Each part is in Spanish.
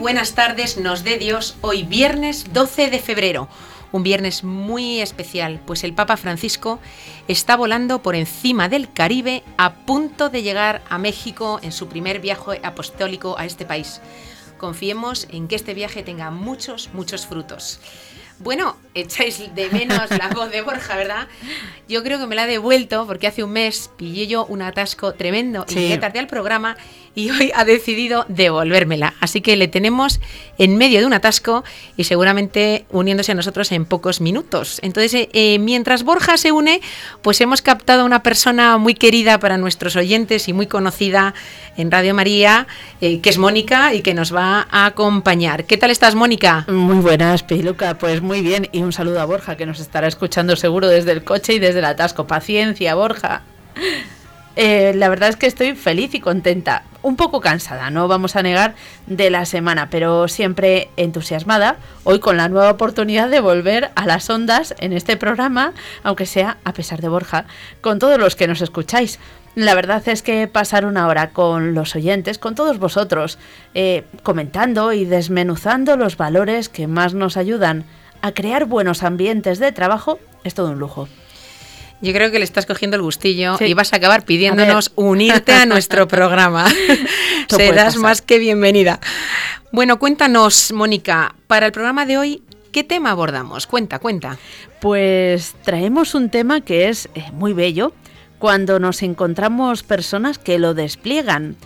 Buenas tardes, nos dé Dios, hoy viernes 12 de febrero. Un viernes muy especial, pues el Papa Francisco está volando por encima del Caribe a punto de llegar a México en su primer viaje apostólico a este país. Confiemos en que este viaje tenga muchos, muchos frutos. Bueno, echáis de menos la voz de Borja, ¿verdad? Yo creo que me la ha devuelto porque hace un mes pillé yo un atasco tremendo y llegué tarde al programa y hoy ha decidido devolvérmela. Así que le tenemos en medio de un atasco y seguramente uniéndose a nosotros en pocos minutos. Entonces, eh, eh, mientras Borja se une, pues hemos captado a una persona muy querida para nuestros oyentes y muy conocida en Radio María, eh, que es Mónica y que nos va a acompañar. ¿Qué tal estás, Mónica? Muy buenas, Piluca. Pues muy bien. Y un saludo a Borja, que nos estará escuchando seguro desde el coche y desde el atasco. Paciencia, Borja. Eh, la verdad es que estoy feliz y contenta. Un poco cansada, no vamos a negar, de la semana, pero siempre entusiasmada. Hoy con la nueva oportunidad de volver a las ondas en este programa, aunque sea a pesar de Borja, con todos los que nos escucháis. La verdad es que pasar una hora con los oyentes, con todos vosotros, eh, comentando y desmenuzando los valores que más nos ayudan a crear buenos ambientes de trabajo, es todo un lujo. Yo creo que le estás cogiendo el gustillo y vas a acabar pidiéndonos unirte a nuestro programa. Serás más que bienvenida. Bueno, cuéntanos, Mónica, para el programa de hoy, ¿qué tema abordamos? Cuenta, cuenta. Pues traemos un tema que es eh, muy bello cuando nos encontramos personas que lo despliegan.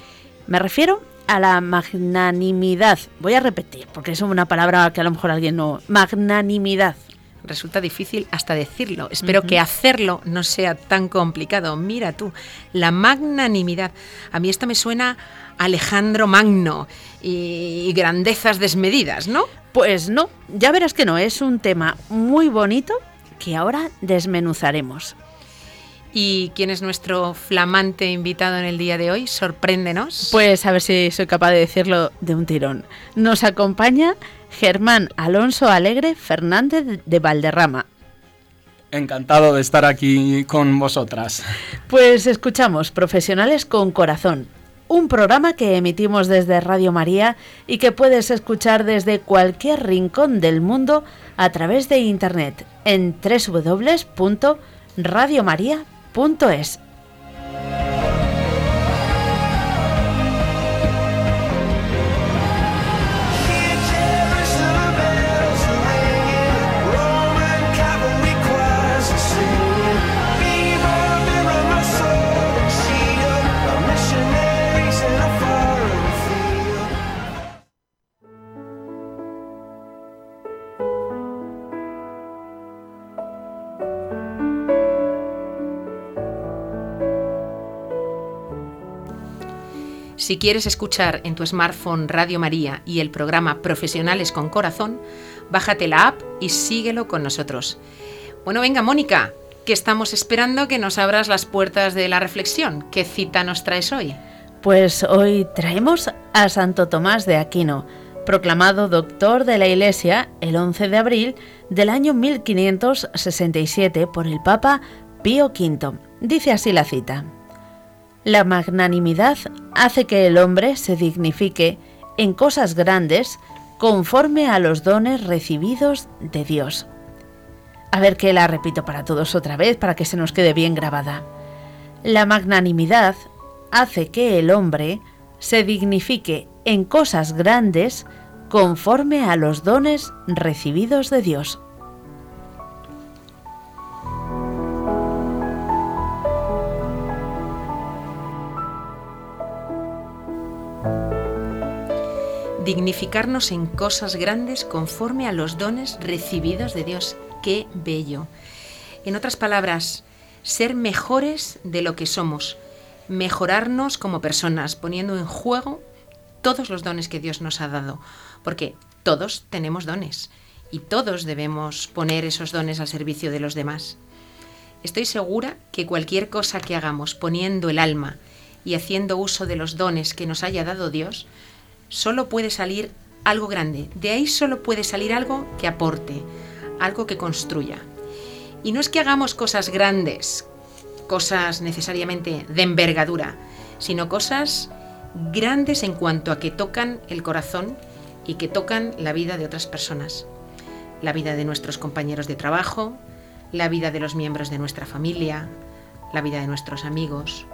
Me refiero a la magnanimidad. Voy a repetir, porque es una palabra que a lo mejor alguien no... Magnanimidad resulta difícil hasta decirlo. Espero que hacerlo no sea tan complicado. Mira tú, la magnanimidad. A mí esto me suena Alejandro Magno y grandezas desmedidas, ¿no? Pues no, ya verás que no, es un tema muy bonito que ahora desmenuzaremos. ¿Y quién es nuestro flamante invitado en el día de hoy? Sorpréndenos. Pues a ver si soy capaz de decirlo de un tirón. Nos acompaña Germán Alonso Alegre Fernández de Valderrama. Encantado de estar aquí con vosotras. Pues escuchamos Profesionales con Corazón, un programa que emitimos desde Radio María y que puedes escuchar desde cualquier rincón del mundo a través de internet en www.radiomaria.es. Si quieres escuchar en tu smartphone Radio María y el programa Profesionales con Corazón, bájate la app y síguelo con nosotros. Bueno, venga, Mónica, que estamos esperando que nos abras las puertas de la reflexión. ¿Qué cita nos traes hoy? Pues hoy traemos a Santo Tomás de Aquino, proclamado doctor de la Iglesia el 11 de abril del año 1567 por el Papa Pío V. Dice así la cita. La magnanimidad hace que el hombre se dignifique en cosas grandes conforme a los dones recibidos de Dios. A ver que la repito para todos otra vez para que se nos quede bien grabada. La magnanimidad hace que el hombre se dignifique en cosas grandes conforme a los dones recibidos de Dios. Dignificarnos en cosas grandes conforme a los dones recibidos de Dios. ¡Qué bello! En otras palabras, ser mejores de lo que somos, mejorarnos como personas, poniendo en juego todos los dones que Dios nos ha dado, porque todos tenemos dones y todos debemos poner esos dones al servicio de los demás. Estoy segura que cualquier cosa que hagamos poniendo el alma y haciendo uso de los dones que nos haya dado Dios, solo puede salir algo grande. De ahí solo puede salir algo que aporte, algo que construya. Y no es que hagamos cosas grandes, cosas necesariamente de envergadura, sino cosas grandes en cuanto a que tocan el corazón y que tocan la vida de otras personas, la vida de nuestros compañeros de trabajo, la vida de los miembros de nuestra familia, la vida de nuestros amigos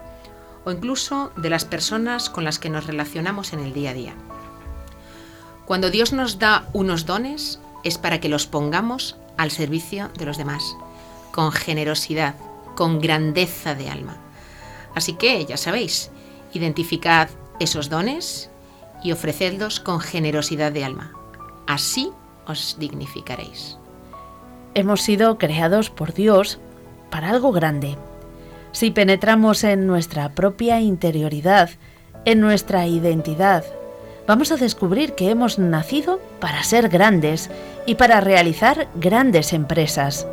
o incluso de las personas con las que nos relacionamos en el día a día. Cuando Dios nos da unos dones es para que los pongamos al servicio de los demás, con generosidad, con grandeza de alma. Así que, ya sabéis, identificad esos dones y ofrecedlos con generosidad de alma. Así os dignificaréis. Hemos sido creados por Dios para algo grande. Si penetramos en nuestra propia interioridad, en nuestra identidad, vamos a descubrir que hemos nacido para ser grandes y para realizar grandes empresas.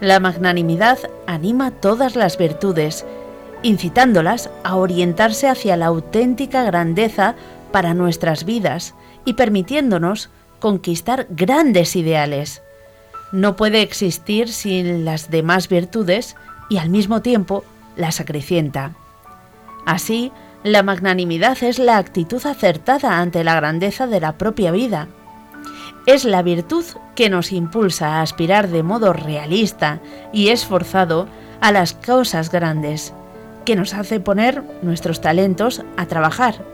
La magnanimidad anima todas las virtudes, incitándolas a orientarse hacia la auténtica grandeza para nuestras vidas y permitiéndonos conquistar grandes ideales no puede existir sin las demás virtudes y al mismo tiempo las acrecienta. Así, la magnanimidad es la actitud acertada ante la grandeza de la propia vida. Es la virtud que nos impulsa a aspirar de modo realista y esforzado a las cosas grandes, que nos hace poner nuestros talentos a trabajar.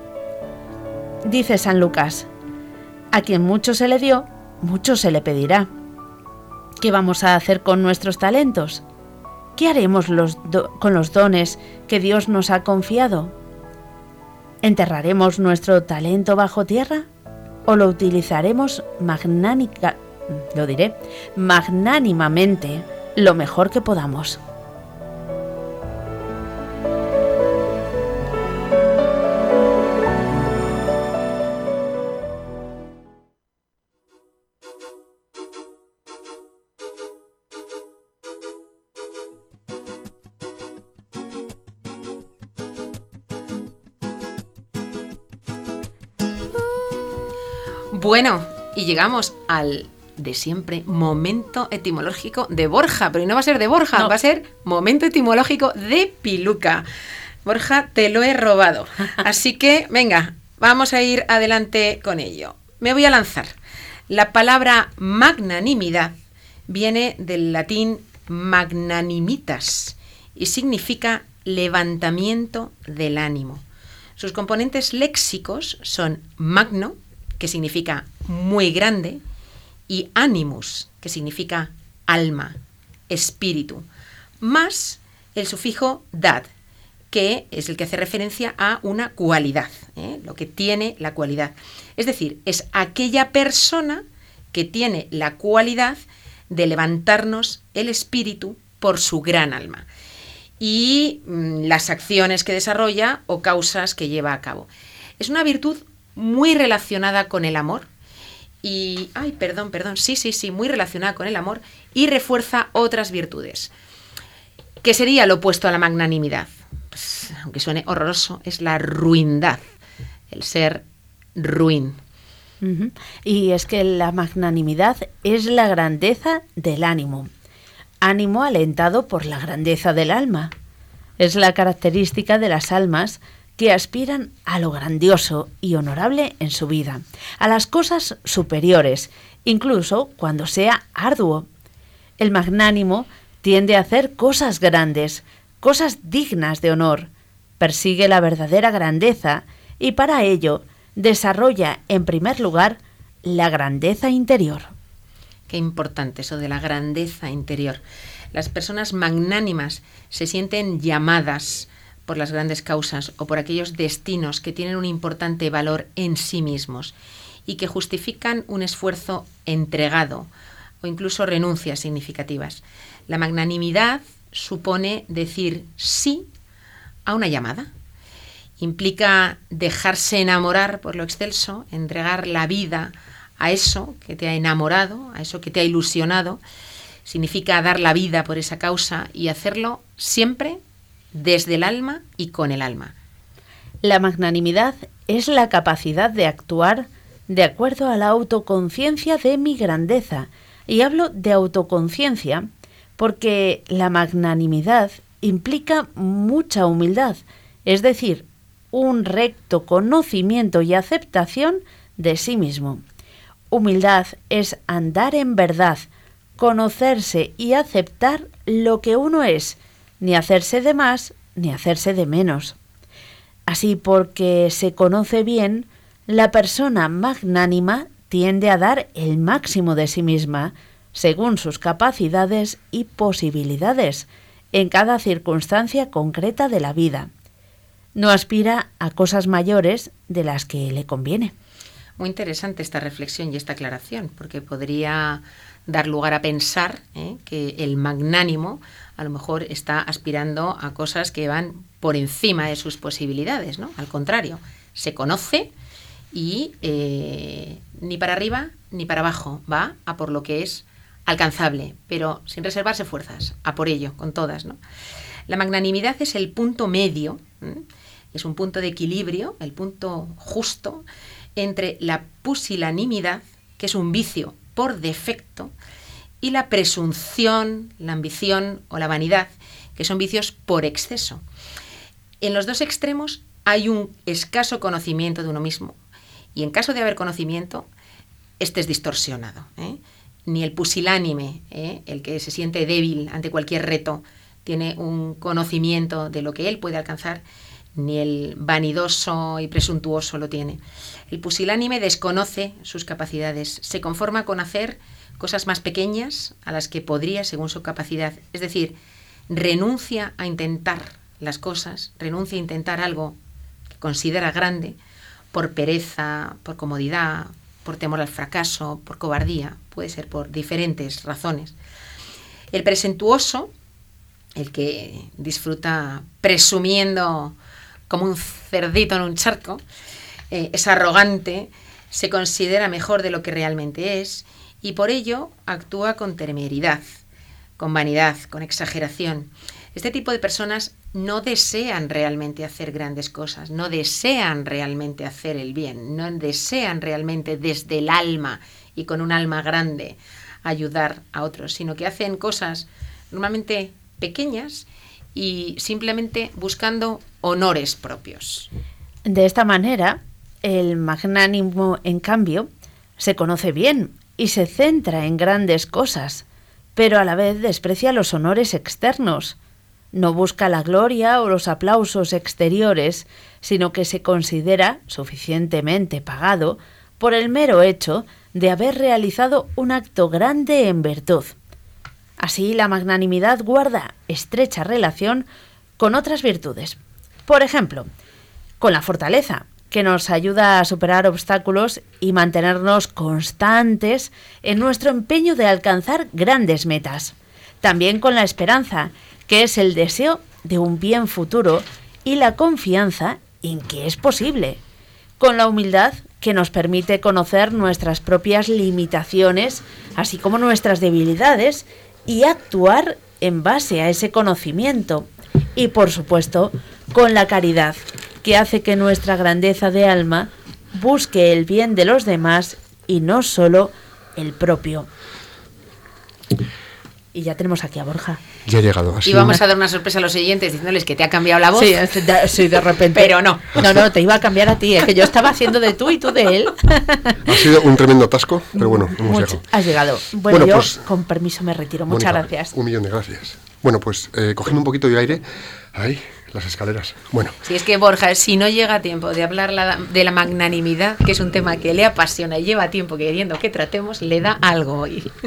Dice San Lucas, a quien mucho se le dio, mucho se le pedirá. ¿Qué vamos a hacer con nuestros talentos? ¿Qué haremos con los dones que Dios nos ha confiado? ¿Enterraremos nuestro talento bajo tierra? ¿O lo utilizaremos magnánica, lo diré, magnánimamente lo mejor que podamos? Bueno, y llegamos al de siempre momento etimológico de Borja, pero no va a ser de Borja, va a ser momento etimológico de Piluca. Borja, te lo he robado. Así que, venga, vamos a ir adelante con ello. Me voy a lanzar. La palabra magnanimidad viene del latín magnanimitas y significa levantamiento del ánimo. Sus componentes léxicos son magno, que significa muy grande, y animus, que significa alma, espíritu, más el sufijo dad, que es el que hace referencia a una cualidad, ¿eh? lo que tiene la cualidad. Es decir, es aquella persona que tiene la cualidad de levantarnos el espíritu por su gran alma y mm, las acciones que desarrolla o causas que lleva a cabo. Es una virtud muy relacionada con el amor. Y, ay, perdón, perdón, sí, sí, sí, muy relacionada con el amor y refuerza otras virtudes. ¿Qué sería lo opuesto a la magnanimidad? Aunque suene horroroso, es la ruindad, el ser ruin. Y es que la magnanimidad es la grandeza del ánimo, ánimo alentado por la grandeza del alma. Es la característica de las almas que aspiran a lo grandioso y honorable en su vida, a las cosas superiores, incluso cuando sea arduo. El magnánimo tiende a hacer cosas grandes, cosas dignas de honor, persigue la verdadera grandeza y para ello desarrolla en primer lugar la grandeza interior. Qué importante eso de la grandeza interior. Las personas magnánimas se sienten llamadas por las grandes causas o por aquellos destinos que tienen un importante valor en sí mismos y que justifican un esfuerzo entregado o incluso renuncias significativas. La magnanimidad supone decir sí a una llamada. Implica dejarse enamorar por lo excelso, entregar la vida a eso que te ha enamorado, a eso que te ha ilusionado. Significa dar la vida por esa causa y hacerlo siempre desde el alma y con el alma. La magnanimidad es la capacidad de actuar de acuerdo a la autoconciencia de mi grandeza. Y hablo de autoconciencia porque la magnanimidad implica mucha humildad, es decir, un recto conocimiento y aceptación de sí mismo. Humildad es andar en verdad, conocerse y aceptar lo que uno es, ni hacerse de más ni hacerse de menos. Así porque se conoce bien, la persona magnánima tiende a dar el máximo de sí misma, según sus capacidades y posibilidades, en cada circunstancia concreta de la vida. No aspira a cosas mayores de las que le conviene. Muy interesante esta reflexión y esta aclaración, porque podría dar lugar a pensar ¿eh? que el magnánimo a lo mejor está aspirando a cosas que van por encima de sus posibilidades, ¿no? Al contrario, se conoce y eh, ni para arriba ni para abajo, va a por lo que es alcanzable, pero sin reservarse fuerzas, a por ello, con todas. ¿no? La magnanimidad es el punto medio, es un punto de equilibrio, el punto justo entre la pusilanimidad, que es un vicio por defecto, y la presunción, la ambición o la vanidad, que son vicios por exceso. En los dos extremos hay un escaso conocimiento de uno mismo, y en caso de haber conocimiento, este es distorsionado. ¿eh? Ni el pusilánime, ¿eh? el que se siente débil ante cualquier reto, tiene un conocimiento de lo que él puede alcanzar, ni el vanidoso y presuntuoso lo tiene. El pusilánime desconoce sus capacidades, se conforma con hacer cosas más pequeñas a las que podría según su capacidad. Es decir, renuncia a intentar las cosas, renuncia a intentar algo que considera grande, por pereza, por comodidad, por temor al fracaso, por cobardía, puede ser por diferentes razones. El presentuoso, el que disfruta presumiendo como un cerdito en un charco, eh, es arrogante, se considera mejor de lo que realmente es y por ello actúa con temeridad, con vanidad, con exageración. Este tipo de personas no desean realmente hacer grandes cosas, no desean realmente hacer el bien, no desean realmente desde el alma y con un alma grande ayudar a otros, sino que hacen cosas normalmente pequeñas y simplemente buscando honores propios. De esta manera, el magnánimo, en cambio, se conoce bien y se centra en grandes cosas, pero a la vez desprecia los honores externos no busca la gloria o los aplausos exteriores, sino que se considera suficientemente pagado por el mero hecho de haber realizado un acto grande en virtud. Así la magnanimidad guarda estrecha relación con otras virtudes. Por ejemplo, con la fortaleza, que nos ayuda a superar obstáculos y mantenernos constantes en nuestro empeño de alcanzar grandes metas. También con la esperanza, que es el deseo de un bien futuro y la confianza en que es posible, con la humildad que nos permite conocer nuestras propias limitaciones, así como nuestras debilidades, y actuar en base a ese conocimiento. Y por supuesto, con la caridad, que hace que nuestra grandeza de alma busque el bien de los demás y no solo el propio. Y ya tenemos aquí a Borja. Ya ha llegado. y vamos a dar una sorpresa a los siguientes diciéndoles que te ha cambiado la voz. Sí, de, de repente. Pero no. No, no, te iba a cambiar a ti, es que yo estaba haciendo de tú y tú de él. Ha sido un tremendo atasco, pero bueno, hemos llegado. Has llegado. Bueno, yo pues, con permiso me retiro. Muchas gracias. Un millón de gracias. Bueno, pues eh, cogiendo un poquito de aire. Ahí, las escaleras. Bueno. Si es que Borja, si no llega tiempo de hablar de la magnanimidad, que es un tema que le apasiona y lleva tiempo queriendo que tratemos, le da algo hoy.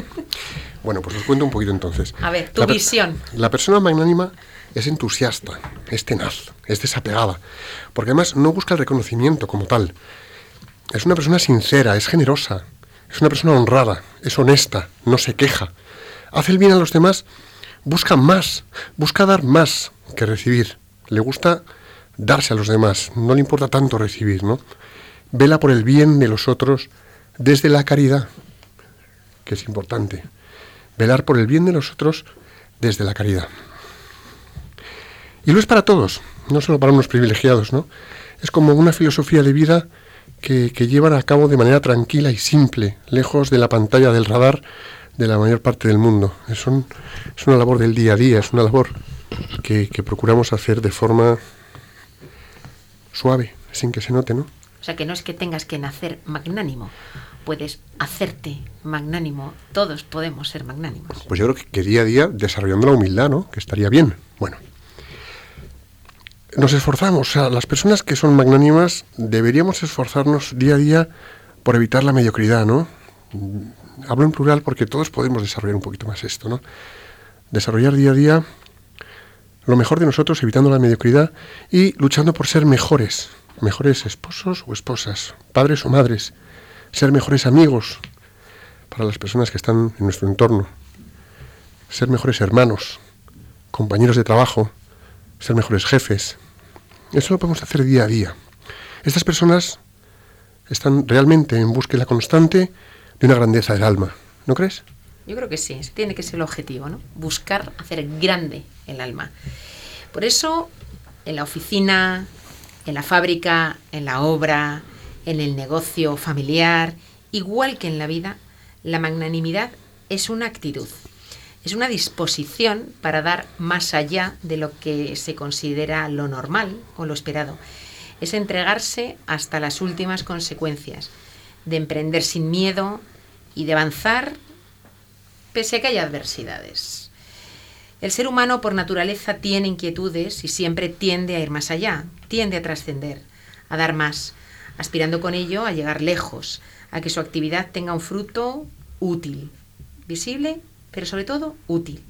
Bueno, pues os cuento un poquito entonces. A ver, tu visión. La persona magnánima es entusiasta, es tenaz, es desapegada, porque además no busca el reconocimiento como tal. Es una persona sincera, es generosa, es una persona honrada, es honesta, no se queja. Hace el bien a los demás, busca más, busca dar más que recibir. Le gusta darse a los demás, no le importa tanto recibir, ¿no? Vela por el bien de los otros desde la caridad, que es importante. Velar por el bien de los otros desde la caridad. Y lo es para todos, no solo para unos privilegiados, ¿no? Es como una filosofía de vida que, llevan a cabo de manera tranquila y simple, lejos de la pantalla del radar de la mayor parte del mundo. Es, es una labor del día a día, es una labor que, que procuramos hacer de forma suave, sin que se note, ¿no? O sea, que no es que tengas que nacer magnánimo, puedes hacerte magnánimo. Todos podemos ser magnánimos. Pues yo creo que, día a día desarrollando la humildad, ¿no? Que estaría bien. Bueno. Nos esforzamos, o sea, las personas que son magnánimas deberíamos esforzarnos día a día por evitar la mediocridad, ¿no? Hablo en plural porque todos podemos desarrollar un poquito más esto, ¿no? Desarrollar día a día lo mejor de nosotros, evitando la mediocridad y luchando por ser mejores, mejores esposos o esposas, padres o madres, ser mejores amigos para las personas que están en nuestro entorno, ser mejores hermanos, compañeros de trabajo, ser mejores jefes. Eso lo podemos hacer día a día. Estas personas están realmente en búsqueda constante de una grandeza del alma, ¿no crees? Yo creo que sí, ese tiene que ser el objetivo, ¿no? Buscar hacer grande el alma. Por eso, en la oficina, en la fábrica, en la obra, en el negocio familiar, igual que en la vida, la magnanimidad es una actitud, es una disposición para dar más allá de lo que se considera lo normal o lo esperado. Es entregarse hasta las últimas consecuencias, de emprender sin miedo y de avanzar pese a que haya adversidades. El ser humano por naturaleza tiene inquietudes y siempre tiende a ir más allá, tiende a trascender, a dar más, aspirando con ello a llegar lejos, a que su actividad tenga un fruto útil, visible, pero sobre todo útil.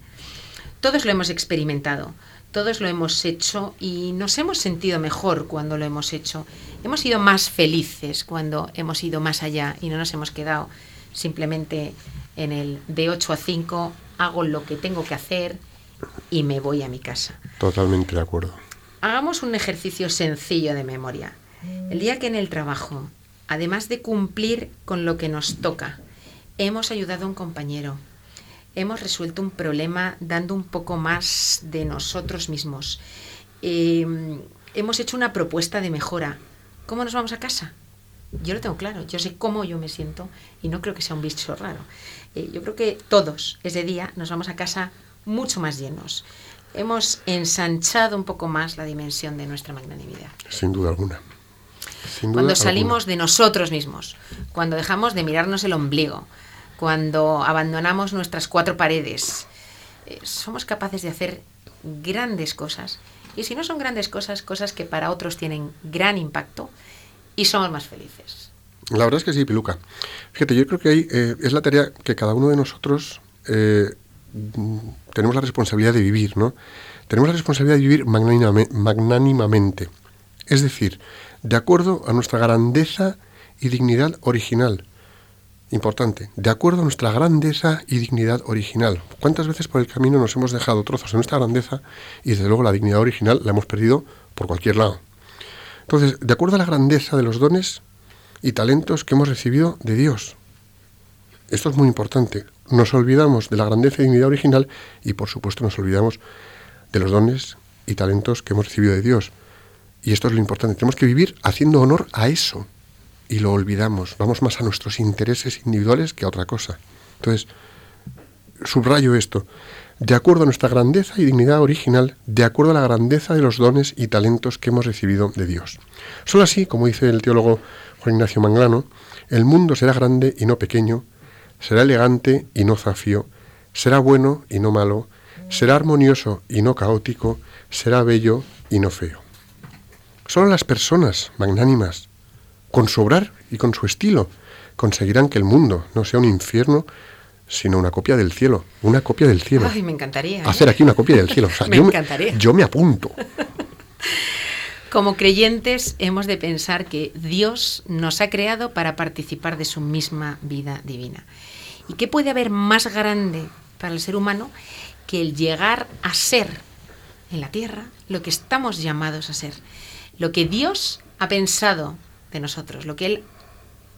Todos lo hemos experimentado, todos lo hemos hecho y nos hemos sentido mejor cuando lo hemos hecho. Hemos sido más felices cuando hemos ido más allá y no nos hemos quedado simplemente en el de 8 a 5, hago lo que tengo que hacer y me voy a mi casa. Totalmente de acuerdo. Hagamos un ejercicio sencillo de memoria. El día que en el trabajo, además de cumplir con lo que nos toca, hemos ayudado a un compañero, hemos resuelto un problema dando un poco más de nosotros mismos, eh, hemos hecho una propuesta de mejora, ¿cómo nos vamos a casa? Yo lo tengo claro, yo sé cómo yo me siento y no creo que sea un bicho raro. Eh, yo creo que todos ese día nos vamos a casa mucho más llenos. Hemos ensanchado un poco más la dimensión de nuestra magnanimidad. Sin duda alguna. cuando salimos de nosotros mismos, cuando dejamos de mirarnos el ombligo, cuando abandonamos nuestras cuatro paredes, eh, somos capaces de hacer grandes cosas. Y si no son grandes cosas, cosas que para otros tienen gran impacto, y somos más felices. La verdad es que sí, Piluca. Fíjate, yo creo que ahí eh, es la tarea que cada uno de nosotros eh, tenemos la responsabilidad de vivir, ¿no? Tenemos la responsabilidad de vivir magnánimamente, es decir, de acuerdo a nuestra grandeza y dignidad original. Importante, de acuerdo a nuestra grandeza y dignidad original. ¿Cuántas veces por el camino nos hemos dejado trozos de nuestra grandeza y desde luego la dignidad original la hemos perdido por cualquier lado? Entonces, de acuerdo a la grandeza de los dones y talentos que hemos recibido de Dios. Esto es muy importante. Nos olvidamos de la grandeza y dignidad original y por supuesto nos olvidamos de los dones y talentos que hemos recibido de Dios. Y esto es lo importante. Tenemos que vivir haciendo honor a eso. Y lo olvidamos. Vamos más a nuestros intereses individuales que a otra cosa. Entonces, subrayo esto de acuerdo a nuestra grandeza y dignidad original, de acuerdo a la grandeza de los dones y talentos que hemos recibido de Dios. Solo así, como dice el teólogo Juan Ignacio Manglano, el mundo será grande y no pequeño, será elegante y no zafío, será bueno y no malo, será armonioso y no caótico, será bello y no feo. Solo las personas magnánimas, con su obrar y con su estilo, conseguirán que el mundo no sea un infierno, sino una copia del cielo. Una copia del cielo. Ay, me encantaría. ¿eh? Hacer aquí una copia del cielo. me encantaría. yo me apunto. Como creyentes hemos de pensar que Dios nos ha creado para participar de su misma vida divina. ¿Y qué puede haber más grande para el ser humano que el llegar a ser en la tierra lo que estamos llamados a ser? Lo que Dios ha pensado de nosotros, lo que Él...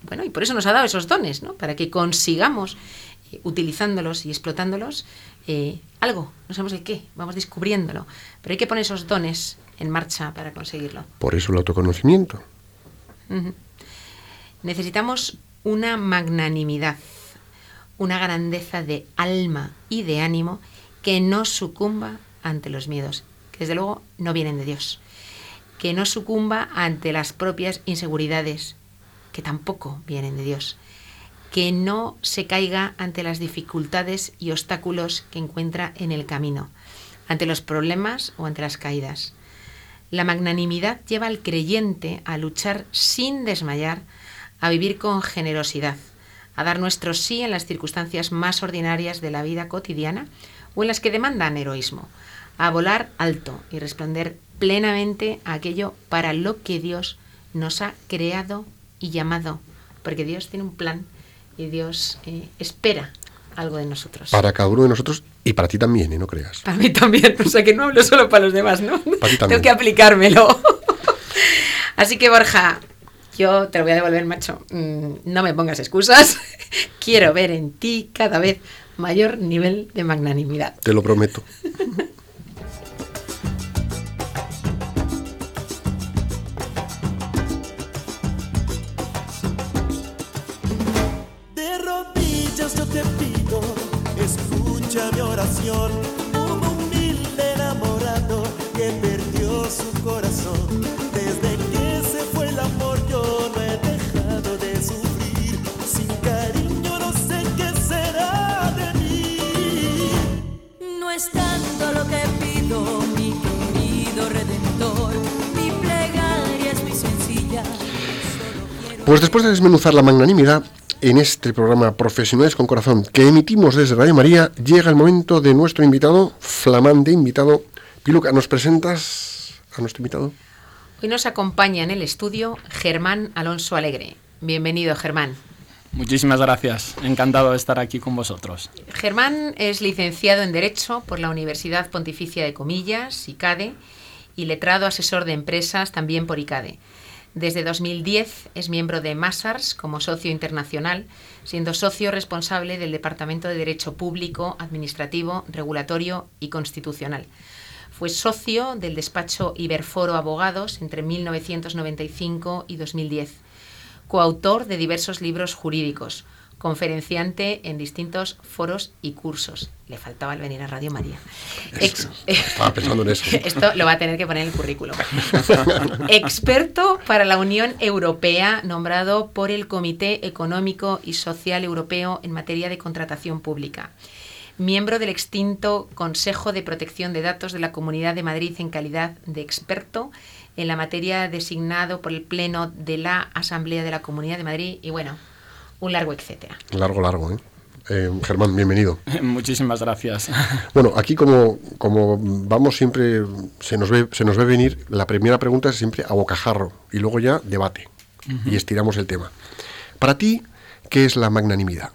Bueno, y por eso nos ha dado esos dones, ¿no? Para que consigamos, eh, utilizándolos y explotándolos, eh, algo, no sabemos el qué, vamos descubriéndolo. Pero hay que poner esos dones en marcha para conseguirlo. Por eso el autoconocimiento. Necesitamos una magnanimidad, una grandeza de alma y de ánimo que no sucumba ante los miedos, que desde luego no vienen de Dios, que no sucumba ante las propias inseguridades, que tampoco vienen de Dios, que no se caiga ante las dificultades y obstáculos que encuentra en el camino, ante los problemas o ante las caídas. La magnanimidad lleva al creyente a luchar sin desmayar, a vivir con generosidad, a dar nuestro sí en las circunstancias más ordinarias de la vida cotidiana o en las que demandan heroísmo, a volar alto y responder plenamente a aquello para lo que Dios nos ha creado y llamado, porque Dios tiene un plan y Dios eh, espera algo de nosotros. Para cada uno de nosotros y para ti también, ¿eh? no creas. Para mí también, o sea que no hablo solo para los demás, ¿no? Tengo que aplicármelo. Así que Borja, yo te lo voy a devolver, macho. Mm, no me pongas excusas. Quiero ver en ti cada vez mayor nivel de magnanimidad. Te lo prometo. Mi oración, un humilde enamorado que perdió su corazón. Desde que se fue el amor yo no he dejado de sufrir. Sin cariño no sé qué será de mí. No es tanto lo que pido, mi querido redentor. Mi plegaria es muy sencilla. Pues después de desmenuzar la magnanimidad, en este programa Profesionales con Corazón que emitimos desde Radio María, llega el momento de nuestro invitado, flamante invitado. Piluca, ¿nos presentas a nuestro invitado? Hoy nos acompaña en el estudio Germán Alonso Alegre. Bienvenido, Germán. Muchísimas gracias, encantado de estar aquí con vosotros. Germán es licenciado en Derecho por la Universidad Pontificia de Comillas, ICADE, y letrado asesor de empresas también por ICADE. Desde 2010 es miembro de Massars como socio internacional, siendo socio responsable del Departamento de Derecho Público, Administrativo, Regulatorio y Constitucional. Fue socio del despacho Iberforo Abogados entre 1995 y 2010. Coautor de diversos libros jurídicos, conferenciante en distintos foros y cursos. Le faltaba el venir a Radio María. estaba pensando en eso. Esto lo va a tener que poner en el currículo. Experto para la Unión Europea, nombrado por el Comité Económico y Social Europeo en materia de contratación pública. Miembro del extinto Consejo de Protección de Datos de la Comunidad de Madrid en calidad de experto en la materia designado por el Pleno de la Asamblea de la Comunidad de Madrid. Y bueno, un largo etcétera. Largo, largo, ¿eh? ¿eh? Germán, bienvenido. Muchísimas gracias. Bueno, aquí como, como vamos siempre, se nos, ve, se nos ve venir, la primera pregunta es siempre a bocajarro y luego ya debate y estiramos el tema. Para ti, ¿qué es la magnanimidad?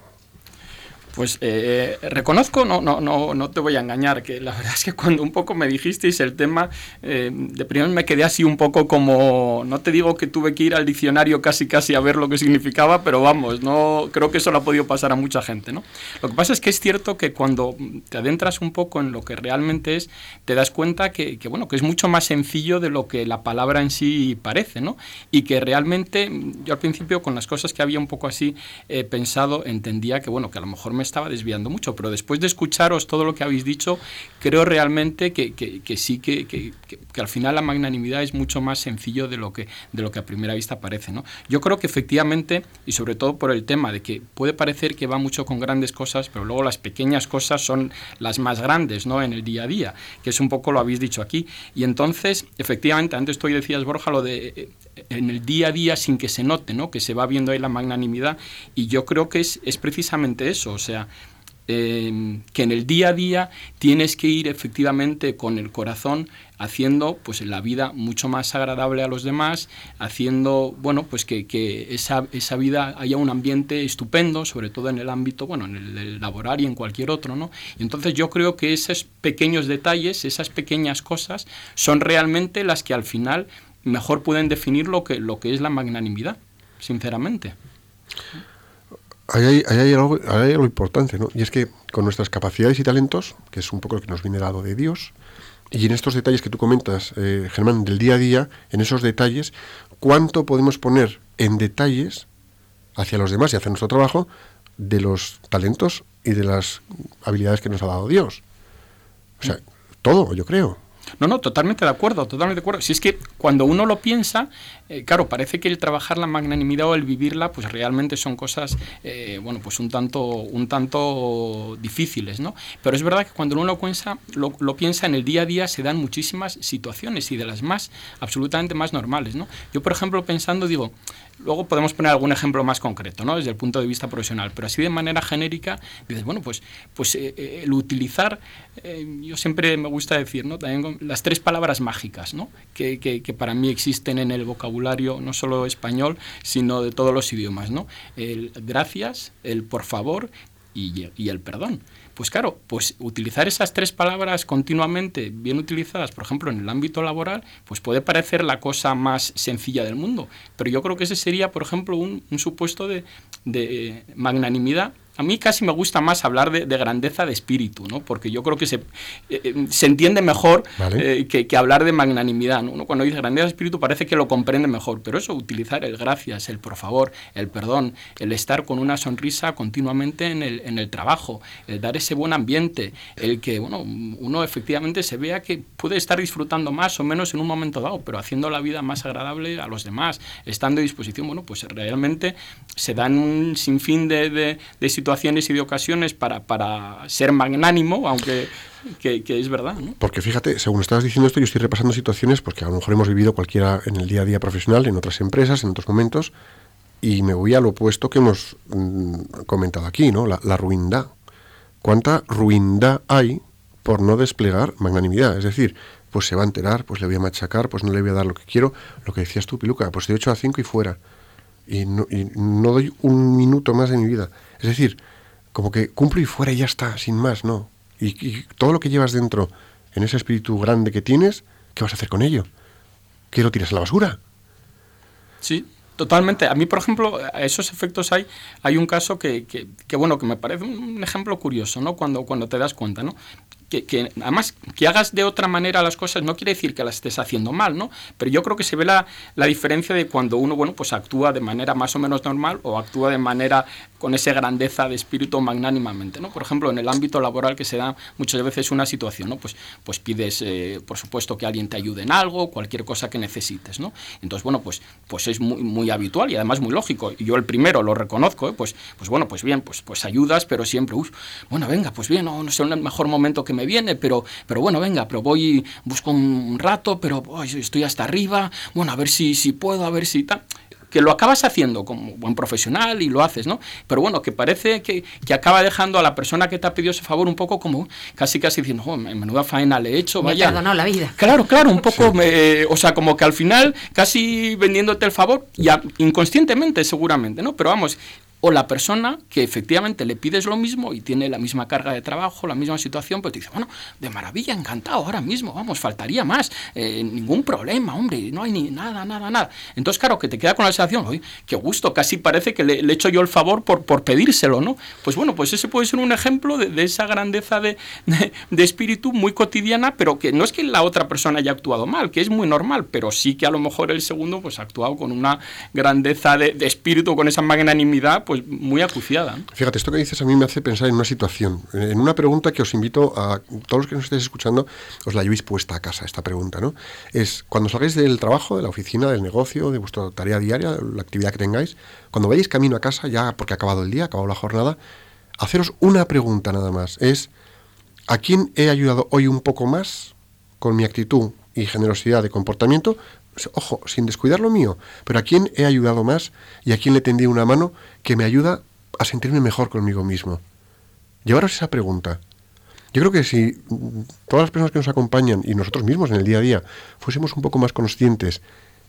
Pues eh, reconozco, no, no, no, no te voy a engañar, que la verdad es que cuando un poco me dijisteis el tema, eh, de primero me quedé así un poco como, no te digo que tuve que ir al diccionario casi casi a ver lo que significaba, pero vamos, no creo que eso le ha podido pasar a mucha gente, ¿no? Lo que pasa es que es cierto que cuando te adentras un poco en lo que realmente es, te das cuenta que, que bueno, que es mucho más sencillo de lo que la palabra en sí parece, ¿no? Y que realmente, yo al principio con las cosas que había un poco así eh, pensado, entendía que bueno, que a lo mejor me estaba desviando mucho, pero después de escucharos todo lo que habéis dicho, creo realmente que, sí, que, al final la magnanimidad es mucho más sencillo de lo que, de lo que a primera vista parece. ¿no? Yo creo que efectivamente, y sobre todo por el tema de que puede parecer que va mucho con grandes cosas, pero luego las pequeñas cosas son las más grandes ¿no? en el día a día, que es un poco lo habéis dicho aquí. Y entonces, efectivamente, antes tú decías, Borja, lo de eh, en el día a día sin que se note, ¿no? que se va viendo ahí la magnanimidad, y yo creo que es, es precisamente eso, o sea, eh, que en el día a día tienes que ir efectivamente con el corazón haciendo pues la vida mucho más agradable a los demás, haciendo bueno pues que, que esa, esa, vida haya un ambiente estupendo, sobre todo en el ámbito, bueno, en el, el, laboral y en cualquier otro, ¿no? Y entonces yo creo que esos pequeños detalles, esas pequeñas cosas, son realmente las que al final mejor pueden definir lo que, lo que es la magnanimidad, sinceramente. Ahí hay, ahí hay, algo, hay algo importante, ¿no? Y es que con nuestras capacidades y talentos, que es un poco lo que nos viene dado de Dios, y en estos detalles que tú comentas, eh, Germán, del día a día, en esos detalles, ¿cuánto podemos poner en detalles hacia los demás y hacia nuestro trabajo de los talentos y de las habilidades que nos ha dado Dios? O sea, todo, yo creo. No, no, totalmente de acuerdo, totalmente de acuerdo. Si es que cuando uno lo piensa, eh, claro, parece que el trabajar la magnanimidad o el vivirla, pues realmente son cosas, eh, bueno, pues un tanto, un tanto difíciles, ¿no? Pero es verdad que cuando uno lo piensa, lo, lo, piensa en el día a día, se dan muchísimas situaciones y de las más, absolutamente más normales, ¿no? Yo, por ejemplo, pensando, digo, Luego podemos poner algún ejemplo más concreto, ¿no? Desde el punto de vista profesional, pero así de manera genérica, dices, bueno, pues, pues eh, el utilizar, eh, yo siempre me gusta decir, ¿no? También las tres palabras mágicas, ¿no? Que, que, para mí existen en el vocabulario no solo español, sino de todos los idiomas, ¿no? El gracias, el por favor y el perdón. Pues claro, pues utilizar esas tres palabras continuamente, bien utilizadas, por ejemplo, en el ámbito laboral, pues puede parecer la cosa más sencilla del mundo. Pero yo creo que ese sería, por ejemplo, un, un supuesto de, de magnanimidad a mí casi me gusta más hablar de, de, grandeza de espíritu, ¿no? porque yo creo que se, eh, se entiende mejor vale. eh, que, que, hablar de magnanimidad. ¿no? Uno cuando dice grandeza de espíritu parece que lo comprende mejor, pero eso, utilizar el gracias, el por favor, el perdón, el estar con una sonrisa continuamente en el, en el trabajo, el dar ese buen ambiente, el que bueno, uno efectivamente se vea que puede estar disfrutando más o menos en un momento dado, pero haciendo la vida más agradable a los demás, estando a disposición, bueno, pues realmente se dan un sinfín de, de, de situaciones situaciones y de ocasiones para, para ser magnánimo, aunque que, es verdad. Porque fíjate, según estabas diciendo esto, yo estoy repasando situaciones porque a lo mejor hemos vivido cualquiera en el día a día profesional, en otras empresas, en otros momentos, y me voy al opuesto que hemos mmm, comentado aquí, ¿no? La, ruindad. ¿Cuánta ruindad hay por no desplegar magnanimidad? Es decir, pues se va a enterar, pues le voy a machacar, pues no le voy a dar lo que quiero, lo que decías tú, Piluca, pues de 8 a 5 y fuera. Y no doy un minuto más de mi vida. Es decir, como que cumplo y fuera y ya está, sin más, ¿no? Y, todo lo que llevas dentro, en ese espíritu grande que tienes, ¿qué vas a hacer con ello? ¿Qué lo tiras a la basura? Sí, totalmente. A mí, por ejemplo, a esos efectos hay, hay un caso que, que, que, bueno, que me parece un ejemplo curioso, ¿no? Cuando, cuando te das cuenta, ¿no? Que, además que hagas de otra manera las cosas no quiere decir que las estés haciendo mal, ¿no? Pero yo creo que se ve la, la, diferencia de cuando uno, bueno, pues actúa de manera más o menos normal o actúa de manera con esa grandeza de espíritu magnánimamente, ¿no? Por ejemplo, en el ámbito laboral que se da muchas veces una situación, ¿no? Pues, pues pides, eh, por supuesto, que alguien te ayude en algo, cualquier cosa que necesites, ¿no? Entonces, bueno, pues, pues es muy, muy habitual y además muy lógico. Y yo el primero lo reconozco, ¿eh? pues, pues bueno, pues bien, pues, pues ayudas, pero siempre, uff, bueno, venga, pues bien, no, no sé, el mejor momento que me viene, pero, pero bueno, venga, pero voy, busco un rato, pero oh, estoy hasta arriba, bueno, a ver si, si puedo, a ver si tal que lo acabas haciendo como buen profesional y lo haces, ¿no? Pero bueno, que parece que, que, acaba dejando a la persona que te ha pedido ese favor un poco como casi casi diciendo, oh, menuda faena le he hecho, me vaya. Me perdonado la vida. Claro, claro, un poco, sí. me, o sea, como que al final casi vendiéndote el favor, ya inconscientemente seguramente, ¿no? Pero vamos, o la persona que efectivamente le pides lo mismo y tiene la misma carga de trabajo, la misma situación, pues te dice, bueno, de maravilla, encantado, ahora mismo, vamos, faltaría más, eh, ningún problema, hombre, no hay ni nada, nada, nada. Entonces, claro, que te queda con la sensación, oye, qué gusto, casi parece que le, le echo yo el favor por, por, pedírselo, ¿no? Pues bueno, pues ese puede ser un ejemplo de, esa grandeza de, de, de, espíritu muy cotidiana, pero que no es que la otra persona haya actuado mal, que es muy normal, pero sí que a lo mejor el segundo, pues ha actuado con una grandeza de, de espíritu, con esa magnanimidad, pues muy acuciada. Fíjate, esto que dices a mí me hace pensar en una situación, en una pregunta que os invito a todos los que nos estéis escuchando, os la llevéis puesta a casa, esta pregunta, ¿no? Es cuando salgáis del trabajo, de la oficina, del negocio, de vuestra tarea diaria, la actividad que tengáis, cuando vayáis camino a casa, ya porque ha acabado el día, ha acabado la jornada, haceros una pregunta nada más, es ¿a quién he ayudado hoy un poco más con mi actitud y generosidad de comportamiento ojo, sin descuidar lo mío, pero a quién he ayudado más y a quién le tendí una mano que me ayuda a sentirme mejor conmigo mismo. llevaros esa pregunta. Yo creo que si todas las personas que nos acompañan y nosotros mismos en el día a día fuésemos un poco más conscientes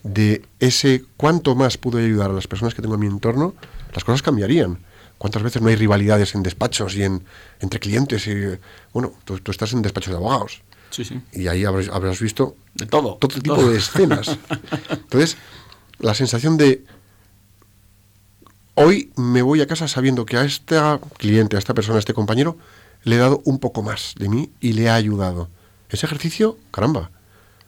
de ese cuánto más puedo ayudar a las personas que tengo en mi entorno, las cosas cambiarían. ¿Cuántas veces no hay rivalidades en despachos y en, entre clientes? Y, bueno, tú, tú estás en despachos de abogados Sí, sí. y ahí habrás, habrás visto De todo. todo tipo todo. de escenas. Entonces, la sensación de hoy me voy a casa sabiendo que a este cliente, a esta persona, a este compañero, le he dado un poco más de mí y le ha ayudado. Ese ejercicio, caramba,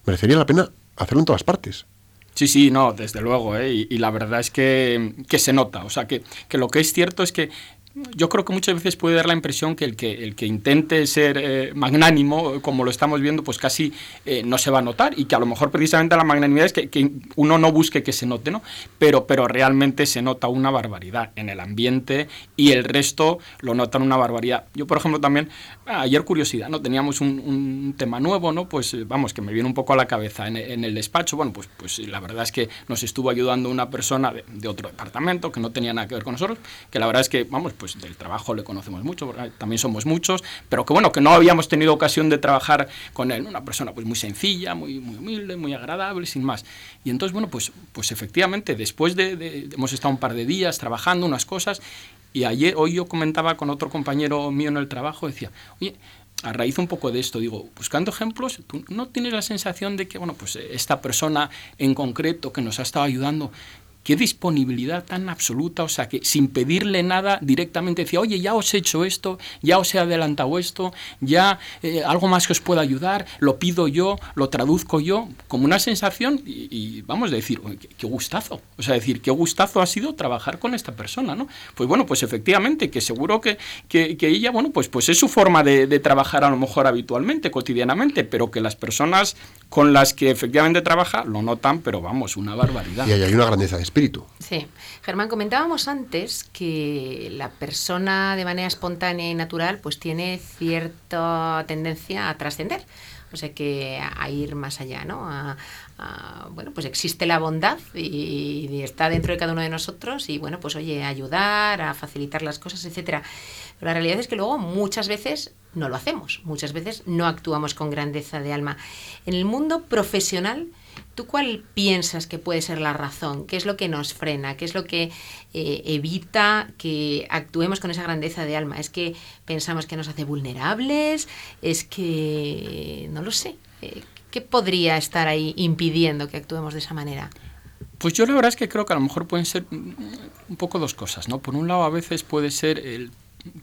merecería la pena hacerlo en todas partes. Sí, sí, no, desde luego, ¿eh? y, y la verdad es que, que se nota. O sea, que, que lo que es cierto es que yo creo que muchas veces puede dar la impresión que el que, el que intente ser eh, magnánimo, como lo estamos viendo, pues casi eh, no se va a notar y que a lo mejor precisamente la magnanimidad es que, que uno no busque que se note, ¿no? Pero, pero realmente se nota una barbaridad en el ambiente y el resto lo notan una barbaridad. Yo, por ejemplo, también, ayer curiosidad, ¿no? Teníamos un, tema nuevo, ¿no? Pues eh, vamos, que me viene un poco a la cabeza en, el despacho. Bueno, pues, pues la verdad es que nos estuvo ayudando una persona de, otro departamento que no tenía nada que ver con nosotros, que la verdad es que, vamos, pues del trabajo le conocemos mucho, también somos muchos, pero que bueno, que no habíamos tenido ocasión de trabajar con él, una persona pues muy sencilla, muy, muy humilde, muy agradable, sin más. Y entonces, bueno, pues, pues efectivamente, después de, de- hemos estado un par de días trabajando unas cosas, y ayer, hoy yo comentaba con otro compañero mío en el trabajo, decía, oye, a raíz un poco de esto, digo, buscando ejemplos, ¿tú no tienes la sensación de que, bueno, pues eh, esta persona en concreto que nos ha estado ayudando, qué disponibilidad tan absoluta, o sea, que sin pedirle nada directamente decía, oye, ya os he hecho esto, ya os he adelantado esto, ya eh, algo más que os pueda ayudar, lo pido yo, lo traduzco yo, como una sensación y, vamos a decir, "Oye, qué, qué gustazo, o sea, decir, qué gustazo ha sido trabajar con esta persona, ¿no? Pues bueno, pues efectivamente, que seguro que, que, que ella, bueno, pues, pues es su forma de, de trabajar a lo mejor habitualmente, cotidianamente, pero que las personas con las que efectivamente trabaja lo notan, pero vamos, una barbaridad. Y ahí hay una grandeza de espíritu. Sí. Germán, comentábamos antes que la persona de manera espontánea y natural pues tiene cierta tendencia a trascender. O sea que a ir más allá, ¿no? A- bueno, pues existe la bondad y, y está dentro de cada uno de nosotros y bueno, pues oye, ayudar, a facilitar las cosas, etcétera. Pero la realidad es que luego muchas veces no lo hacemos, muchas veces no actuamos con grandeza de alma. En el mundo profesional, ¿Tú cuál piensas que puede ser la razón? ¿Qué es lo que nos frena? ¿Qué es lo que eh, evita que actuemos con esa grandeza de alma? ¿Es que pensamos que nos hace vulnerables? ¿Es que... no lo sé? Eh, ¿Qué podría estar ahí impidiendo que actuemos de esa manera? Pues yo la verdad es que creo que a lo mejor pueden ser un poco dos cosas, ¿no? Por un lado, a veces puede ser el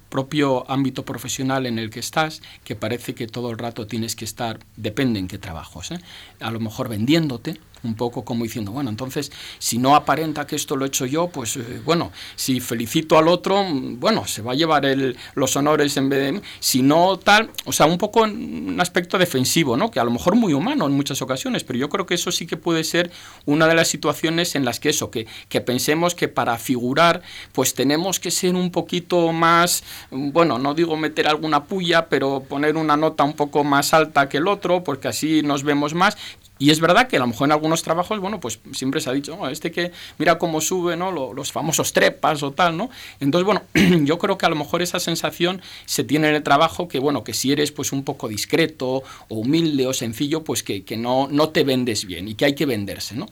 propio ámbito profesional en el que estás, que parece que todo el rato tienes que estar, depende en qué trabajos, ¿eh? a lo mejor vendiéndote, un poco como diciendo, bueno, entonces, si no aparenta que esto lo he hecho yo, pues eh, bueno, si felicito al otro, bueno, se va a llevar el, los honores en vez de si no tal, o sea, un poco un aspecto defensivo, ¿no? Que a lo mejor muy humano en muchas ocasiones, pero yo creo que eso sí que puede ser una de las situaciones en las que eso, que, que pensemos que para figurar, pues tenemos que ser un poquito más, bueno, no digo meter alguna puya, pero poner una nota un poco más alta que el otro, porque así nos vemos más. Y es verdad que a lo mejor en algunos trabajos, bueno, pues siempre se ha dicho, "Oh, este que mira cómo sube, ¿no? Lo- los famosos trepas o tal, ¿no? Entonces, bueno, yo creo que a lo mejor esa sensación se tiene en el trabajo que, bueno, que si eres pues un poco discreto o humilde o sencillo, pues que, que no, no te vendes bien y que hay que venderse, ¿no?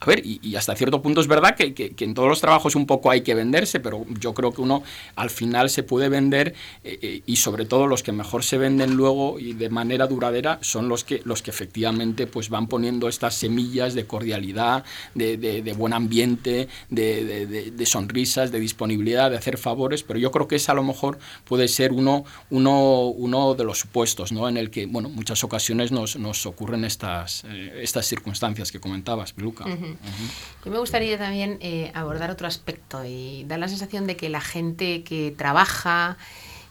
A ver, y, hasta cierto punto es verdad que, que- en todos los trabajos un poco hay que venderse, pero yo creo que uno al final se puede vender eh, eh, y sobre todo los que mejor se venden luego y de manera duradera son los que, los que efectivamente pues van poniendo estas semillas de cordialidad, de, de- de buen ambiente, de, de- sonrisas, de disponibilidad, de hacer favores, pero yo creo que ese a lo mejor puede ser uno, uno, uno de los supuestos ¿no? en el que, bueno, muchas ocasiones nos, nos ocurren estas, eh, estas circunstancias que comentabas, Yo me gustaría también eh, abordar otro aspecto y dar la sensación de que la gente que trabaja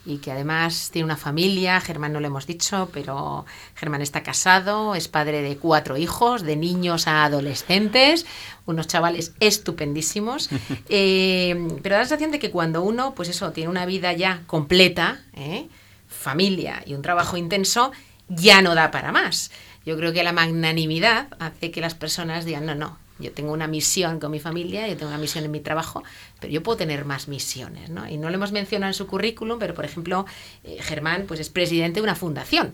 y que además tiene una familia, Germán no lo hemos dicho, pero Germán está casado, es padre de cuatro hijos, de niños a adolescentes, unos chavales estupendísimos, eh, pero da la sensación de que cuando uno, pues eso, tiene una vida ya completa, ¿eh? familia y un trabajo intenso, ya no da para más. Yo creo que la magnanimidad hace que las personas digan, no, no, Yo tengo una misión con mi familia, yo tengo una misión en mi trabajo, pero yo puedo tener más misiones, ¿no? Y no lo hemos mencionado en su currículum, pero por ejemplo, eh, Germán pues es presidente de una fundación.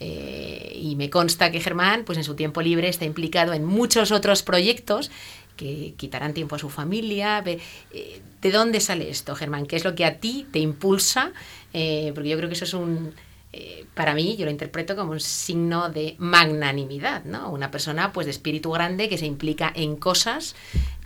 Eh, y me consta que Germán, pues en su tiempo libre, está implicado en muchos otros proyectos que quitarán tiempo a su familia. Eh, ¿De dónde sale esto, Germán? ¿Qué es lo que a ti te impulsa? Eh, porque yo creo que eso es un, eh, para mí, yo lo interpreto como un signo de magnanimidad, ¿no? Una persona pues de espíritu grande que se implica en cosas,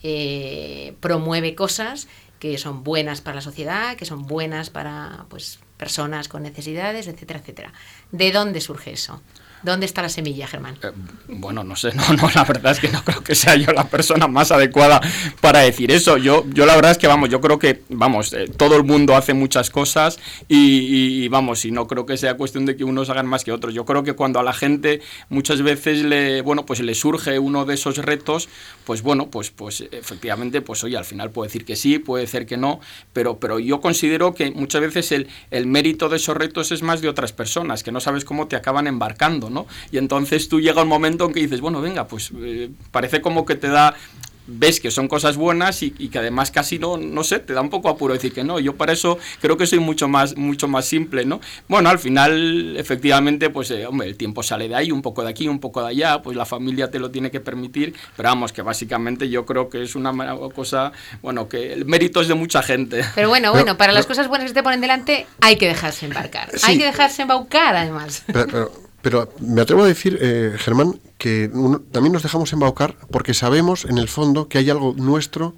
eh, promueve cosas que son buenas para la sociedad, que son buenas para pues personas con necesidades, etcétera, etcétera. ¿De dónde surge eso? ¿Dónde está la semilla, Germán? Eh, Bueno, no sé, no, no, la verdad es que no creo que sea yo la persona más adecuada para decir eso. Yo, yo la verdad es que, vamos, yo creo que, vamos, eh, todo el mundo hace muchas cosas y, vamos, y no creo que sea cuestión de que unos hagan más que otros. Yo creo que cuando a la gente muchas veces le, bueno, pues le surge uno de esos retos, pues bueno, pues, pues efectivamente, pues oye, al final puede decir que sí, puede ser que no, pero, pero yo considero que muchas veces el, el mérito de esos retos es más de otras personas, que no sabes cómo te acaban embarcando, ¿no? Y entonces tú llega un momento en que dices, bueno, venga, pues eh, parece como que te da ves que son cosas buenas y, y que además casi no, no sé, te da un poco apuro decir que no. Yo para eso creo que soy mucho más, mucho más simple, ¿no? Bueno, al final, efectivamente, pues, eh, hombre, el tiempo sale de ahí, un poco de aquí, un poco de allá, pues la familia te lo tiene que permitir, pero vamos, que básicamente yo creo que es una cosa, bueno, que el mérito es de mucha gente. Pero bueno, Pero- bueno, para las pero- cosas buenas que te ponen delante hay que dejarse embarcar. Sí. Hay que dejarse embaucar, además. Pero, pero- me atrevo a decir, eh, Germán, que también nos dejamos embaucar porque sabemos en el fondo que hay algo nuestro,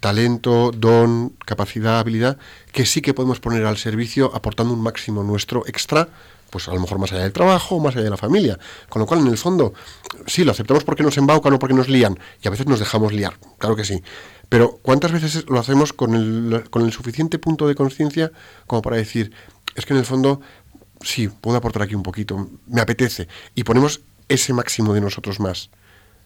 talento, don, capacidad, habilidad, que sí que podemos poner al servicio aportando un máximo nuestro extra, pues a lo mejor más allá del trabajo o más allá de la familia. Con lo cual, en el fondo, sí, lo aceptamos porque nos embaucan o porque nos lían, y a veces nos dejamos liar, claro que sí. Pero ¿cuántas veces lo hacemos con el, con el suficiente punto de conciencia como para decir, es que en el fondo sí, puedo aportar aquí un poquito, me apetece, y ponemos ese máximo de nosotros más.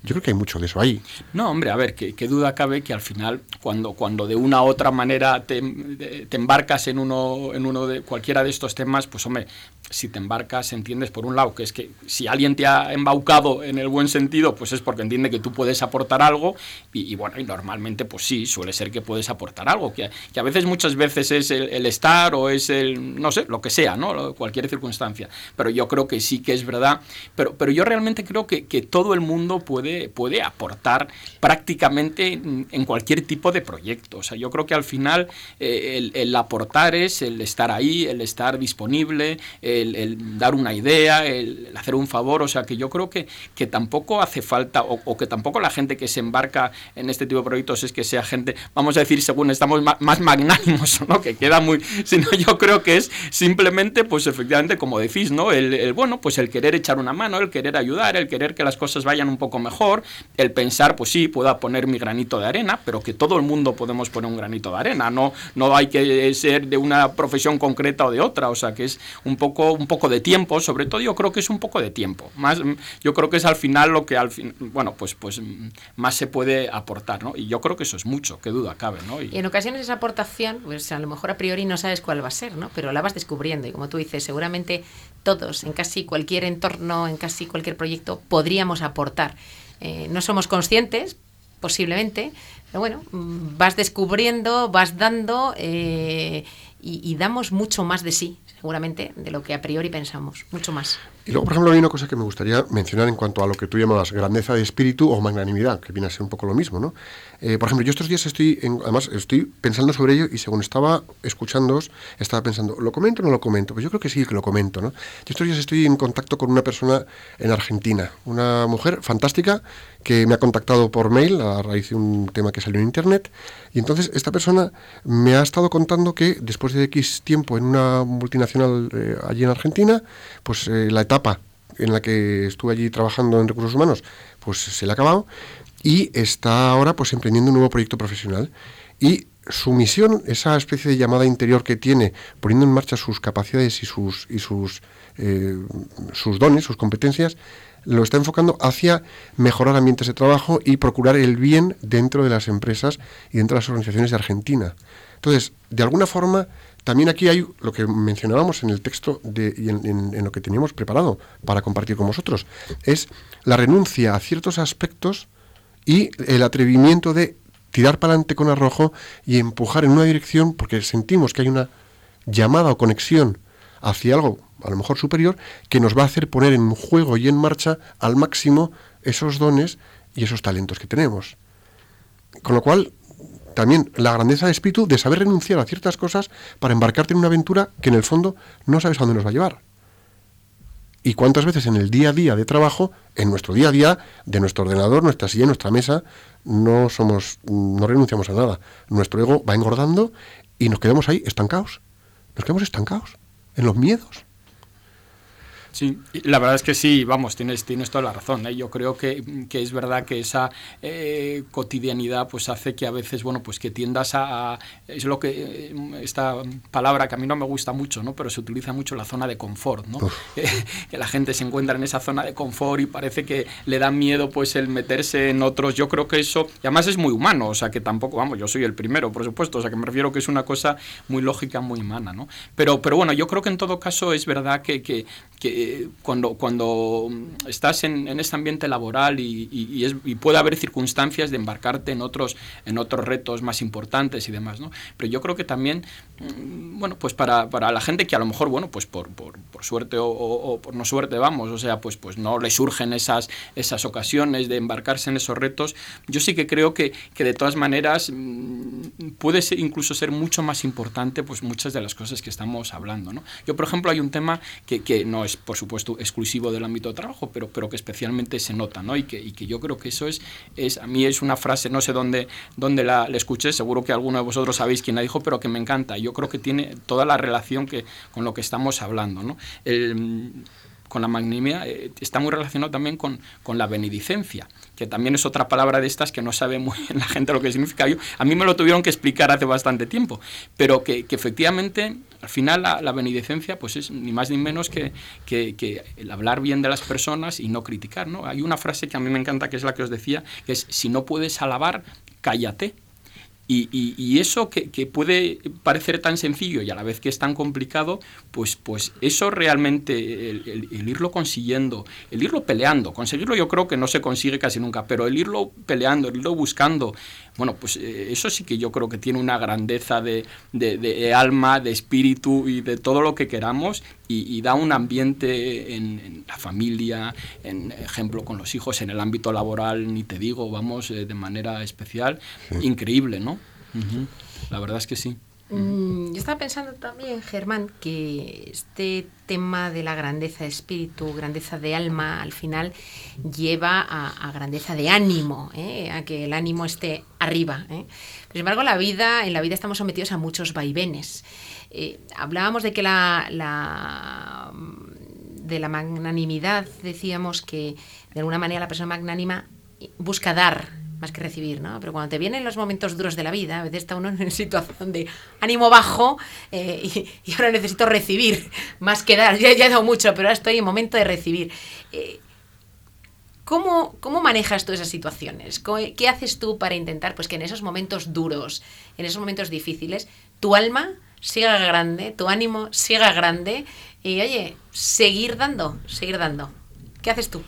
Yo creo que hay mucho de eso ahí. No, hombre, a ver, qué, duda cabe que al final, cuando, cuando de una u otra manera te, embarcas en uno, en uno de cualquiera de estos temas, pues hombre, si te embarcas, entiendes por un lado que es que si alguien te ha embaucado en el buen sentido, pues es porque entiende que tú puedes aportar algo, y, bueno, y normalmente, pues sí, suele ser que puedes aportar algo, que, a veces, muchas veces es el, el estar o es el, no sé, lo que sea, ¿no? Cualquier circunstancia. Pero yo creo que sí que es verdad, pero, pero yo realmente creo que, que todo el mundo puede, puede aportar prácticamente en, en cualquier tipo de proyecto. O sea, yo creo que al final eh, el, el aportar es el estar ahí, el estar disponible, el, el dar una idea, el, el hacer un favor. O sea, que yo creo que, que tampoco hace falta, o, o que tampoco la gente que se embarca en este tipo de proyectos es que sea gente, vamos a decir, según estamos ma- más magnánimos, ¿no? Que queda muy. Sino yo creo que es simplemente, pues efectivamente, como decís, ¿no? El, el, bueno, pues el querer echar una mano, el querer ayudar, el querer que las cosas vayan un poco mejor, el pensar, pues sí, pueda poner mi granito de arena, pero que todo el mundo podemos poner un granito de arena, no, no hay que ser de una profesión concreta o de otra, o sea que es un poco, un poco de tiempo, sobre todo yo creo que es un poco de tiempo, más, mm, yo creo que es al final lo que al fin, bueno, pues, pues mm, más se puede aportar, ¿no? Y yo creo que eso es mucho, qué duda cabe, ¿no? Y- Y en ocasiones esa aportación, pues a lo mejor a priori no sabes cuál va a ser, ¿no? Pero la vas descubriendo y como tú dices, seguramente todos, en casi cualquier entorno, en casi cualquier proyecto, podríamos aportar. Eh, no somos conscientes, posiblemente, pero bueno, mm, vas descubriendo, vas dando eh, y, y damos mucho más de sí, seguramente, de lo que a priori pensamos, mucho más. Y luego, por ejemplo, hay una cosa que me gustaría mencionar en cuanto a lo que tú llamabas grandeza de espíritu o magnanimidad, que viene a ser un poco lo mismo, ¿no? Eh, por ejemplo, yo estos días estoy, en- además, estoy pensando sobre ello y según estaba escuchándoos, estaba pensando, ¿lo comento o no lo comento? Pues yo creo que sí que lo comento, ¿no? Yo estos días estoy en contacto con una persona en Argentina, una mujer fantástica que me ha contactado por mail a raíz de un tema que salió en internet. Y entonces esta persona me ha estado contando que después de X tiempo en una multinacional eh, allí en Argentina, pues eh, la etapa en la que estuve allí trabajando en recursos humanos, pues se le ha acabado y está ahora pues emprendiendo un nuevo proyecto profesional. Y su misión, esa especie de llamada interior que tiene, poniendo en marcha sus capacidades y sus y sus eh, sus dones, sus competencias, lo está enfocando hacia mejorar ambientes de trabajo y procurar el bien dentro de las empresas y dentro de las organizaciones de Argentina. Entonces, de alguna forma, también aquí hay lo que mencionábamos en el texto de, y en, en- lo que teníamos preparado para compartir con vosotros, es la renuncia a ciertos aspectos y el atrevimiento de tirar para adelante con arrojo y empujar en una dirección porque sentimos que hay una llamada o conexión hacia algo a lo mejor superior que nos va a hacer poner en juego y en marcha al máximo esos dones y esos talentos que tenemos. Con lo cual, también la grandeza de espíritu de saber renunciar a ciertas cosas para embarcarte en una aventura que en el fondo no sabes a dónde nos va a llevar. Y cuántas veces en el día a día de trabajo, en nuestro día a día, de nuestro ordenador, nuestra silla, nuestra mesa, no somos, no renunciamos a nada. Nuestro ego va engordando y nos quedamos ahí estancados. Nos quedamos estancados en los miedos. Sí, la verdad es que sí, vamos, tienes, tienes toda la razón. ¿eh? Yo creo que, que, es verdad que esa eh, cotidianidad pues hace que a veces, bueno, pues que tiendas a, es lo que, eh, esta palabra que a mí no me gusta mucho, ¿no? Pero se utiliza mucho la zona de confort, ¿no? que la gente se encuentra en esa zona de confort y parece que le da miedo pues el meterse en otros. Yo creo que eso, y además es muy humano, o sea que tampoco, vamos, yo soy el primero, por supuesto, o sea que me refiero que es una cosa muy lógica, muy humana, ¿no? Pero, pero bueno, yo creo que en todo caso es verdad que, que, que cuando, cuando estás en, en este ambiente laboral y, y, es, y, puede haber circunstancias de embarcarte en otros, en otros retos más importantes y demás, ¿no? Pero yo creo que también, mm, bueno, pues para, para la gente que a lo mejor, bueno, pues por, por, por suerte o, o, o, por no suerte, vamos, o sea, pues, pues no le surgen esas, esas ocasiones de embarcarse en esos retos, yo sí que creo que, que de todas maneras mm, puede ser, incluso ser mucho más importante pues muchas de las cosas que estamos hablando, ¿no? Yo, por ejemplo, hay un tema que, que no es, por supuesto, exclusivo del ámbito de trabajo, pero, pero que especialmente se nota, ¿no? Y que, y que yo creo que eso es, es, a mí es una frase, no sé dónde, dónde la, la, escuché, seguro que alguno de vosotros sabéis quién la dijo, pero que me encanta. Yo creo que tiene toda la relación que, con lo que estamos hablando, ¿no? El, con la magnanimidad eh, está muy relacionado también con, con, la benedicencia, que también es otra palabra de estas que no sabe muy bien la gente lo que significa. Yo, a mí me lo tuvieron que explicar hace bastante tiempo, pero que, que efectivamente al final la, la, benedicencia pues es ni más ni menos que, el hablar bien de las personas y no criticar. ¿no? Hay una frase que a mí me encanta, que es la que os decía, que es, si no puedes alabar, cállate. Y, eso que, que, puede parecer tan sencillo y a la vez que es tan complicado, pues, pues eso realmente, el, el, el, irlo consiguiendo, el irlo peleando, conseguirlo yo creo que no se consigue casi nunca, pero el irlo peleando, el irlo buscando, bueno, pues eh, eso sí que yo creo que tiene una grandeza de, de, de alma, de espíritu y de todo lo que queramos y, y da un ambiente en, en, la familia, en ejemplo con los hijos, en el ámbito laboral, ni te digo, vamos, eh, de manera especial, sí. increíble, ¿no? Uh -huh. La verdad es que sí. Mm, yo estaba pensando también, Germán, que este tema de la grandeza de espíritu, grandeza de alma, al final lleva a, grandeza de ánimo, ¿eh? a que el ánimo esté arriba. ¿eh? Sin embargo, la vida, en la vida estamos sometidos a muchos vaivenes. Eh, hablábamos de que la, de la magnanimidad, decíamos que de alguna manera la persona magnánima busca dar más que recibir, ¿no? Pero cuando te vienen los momentos duros de la vida, a veces está uno en situación de ánimo bajo eh, y, ahora necesito recibir más que dar. Ya, ya, he dado mucho, pero ahora estoy en momento de recibir. Eh, ¿cómo, ¿Cómo manejas tú esas situaciones? ¿Qué haces tú para intentar pues, que en esos momentos duros, en esos momentos difíciles, tu alma siga grande, tu ánimo siga grande y, oye, seguir dando, seguir dando? ¿Qué haces tú?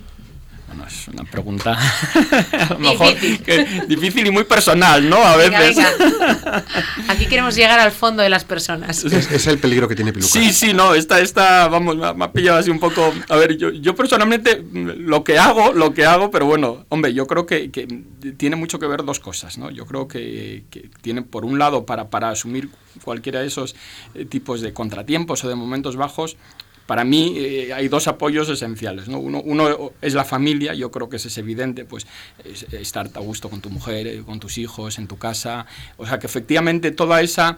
Bueno, es una pregunta a lo mejor que, difícil y muy personal, ¿no? A veces. Venga, venga. Aquí queremos llegar al fondo de las personas. Es, es el peligro que tiene Piluca. Sí, sí, no, esta, esta vamos, me ha, pillado así un poco. A ver, yo, yo personalmente lo que hago, lo que hago, pero bueno, hombre, yo creo que, que tiene mucho que ver dos cosas, ¿no? Yo creo que, que tiene, por un lado, para, para asumir cualquiera de esos eh, tipos de contratiempos o de momentos bajos, para mí eh, hay dos apoyos esenciales. ¿no? Uno, es la familia, yo creo que eso es evidente, pues es, estar a gusto con tu mujer, eh, con tus hijos, en tu casa. O sea, que efectivamente toda esa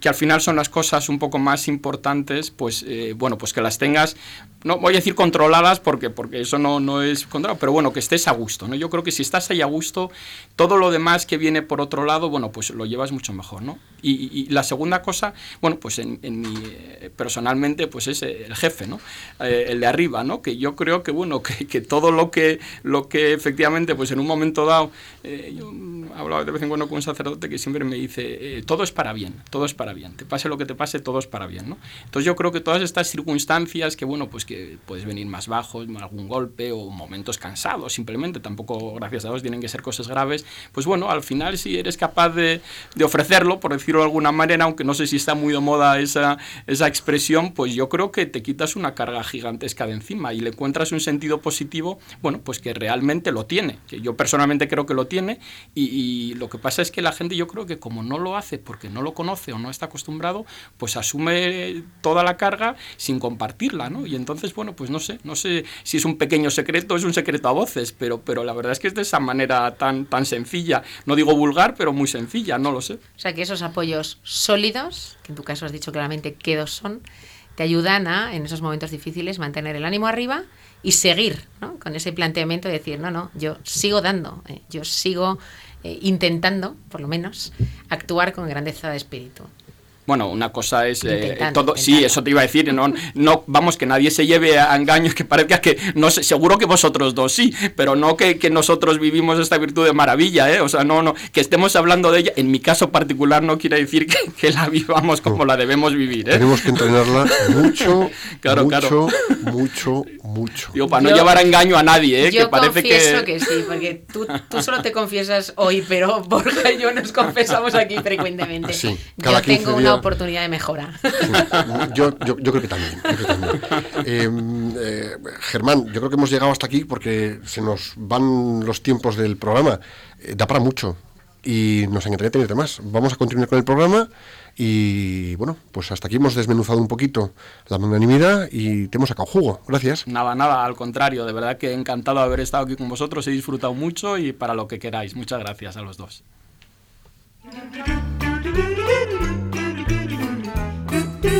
que al final son las cosas un poco más importantes, pues eh, bueno, pues que las tengas, no voy a decir controladas porque, porque eso no, no es controlado, pero bueno, que estés a gusto, ¿no? Yo creo que si estás ahí a gusto, todo lo demás que viene por otro lado, bueno, pues lo llevas mucho mejor, ¿no? Y, y, la segunda cosa, bueno, pues en, en mi, eh, personalmente, pues es el jefe, ¿no? Eh, el de arriba, ¿no? Que yo creo que, bueno, que, que, todo lo que, lo que efectivamente, pues en un momento dado, eh, yo hablaba de vez en cuando con un sacerdote que siempre me dice, todo es para bien, todo es para bien. Te pase lo que te pase, todo es para bien, ¿no? Entonces yo creo que todas estas circunstancias que, bueno, pues que puedes venir más bajos, algún golpe o momentos cansados, simplemente, tampoco, gracias a Dios, tienen que ser cosas graves, pues bueno, al final si eres capaz de, de ofrecerlo, por decirlo de alguna manera, aunque no sé si está muy de moda esa, esa expresión, pues yo creo que te quitas una carga gigantesca de encima y le encuentras un sentido positivo, bueno, pues que realmente lo tiene, que yo personalmente creo que lo tiene y, y lo que pasa es que la gente yo creo que como no lo hace porque no lo conoce o no está acostumbrado, pues asume toda la carga sin compartirla, ¿no? Y entonces, bueno, pues no sé, no sé si es un pequeño secreto, es un secreto a voces, pero, pero la verdad es que es de esa manera tan, tan sencilla, no digo vulgar, pero muy sencilla, no lo sé. O sea que esos apoyos sólidos, que en tu caso has dicho claramente qué dos son, te ayudan a, en esos momentos difíciles, mantener el ánimo arriba y seguir ¿no? con ese planteamiento de decir, no, no, yo sigo dando, eh, yo sigo eh, intentando, por lo menos, actuar con grandeza de espíritu. Bueno, una cosa es eh, Intentando, todo. Sí, eso te iba a decir. No, no, vamos, que nadie se lleve a engaños que parezca que. no sé, Seguro que vosotros dos sí, pero no que, que nosotros vivimos esta virtud de maravilla, ¿eh? O sea, no, no. Que estemos hablando de ella, en mi caso particular, no quiere decir que, que la vivamos como la debemos vivir, ¿eh? Tenemos que entrenarla mucho, Claro, mucho, claro. mucho, mucho. Digo, para no Yo- llevar a engaño a nadie, ¿eh? Yo que parece confieso que. que... sí, porque tú, tú solo te confiesas hoy, pero Borja y yo nos confesamos aquí frecuentemente. Sí, cada yo tengo 15 una. Oportunidad de mejora. Yo, yo, yo creo que también. yo creo que también. Eh, eh, Germán, yo creo que hemos llegado hasta aquí porque se nos van los tiempos del programa. Eh, da para mucho y nos encantaría tenerte más. Vamos a continuar con el programa y bueno, pues hasta aquí hemos desmenuzado un poquito la magnanimidad y te hemos sacado jugo. Gracias. Nada, nada, al contrario, de verdad que encantado de haber estado aquí con vosotros, he disfrutado mucho y para lo que queráis. Muchas gracias a los dos.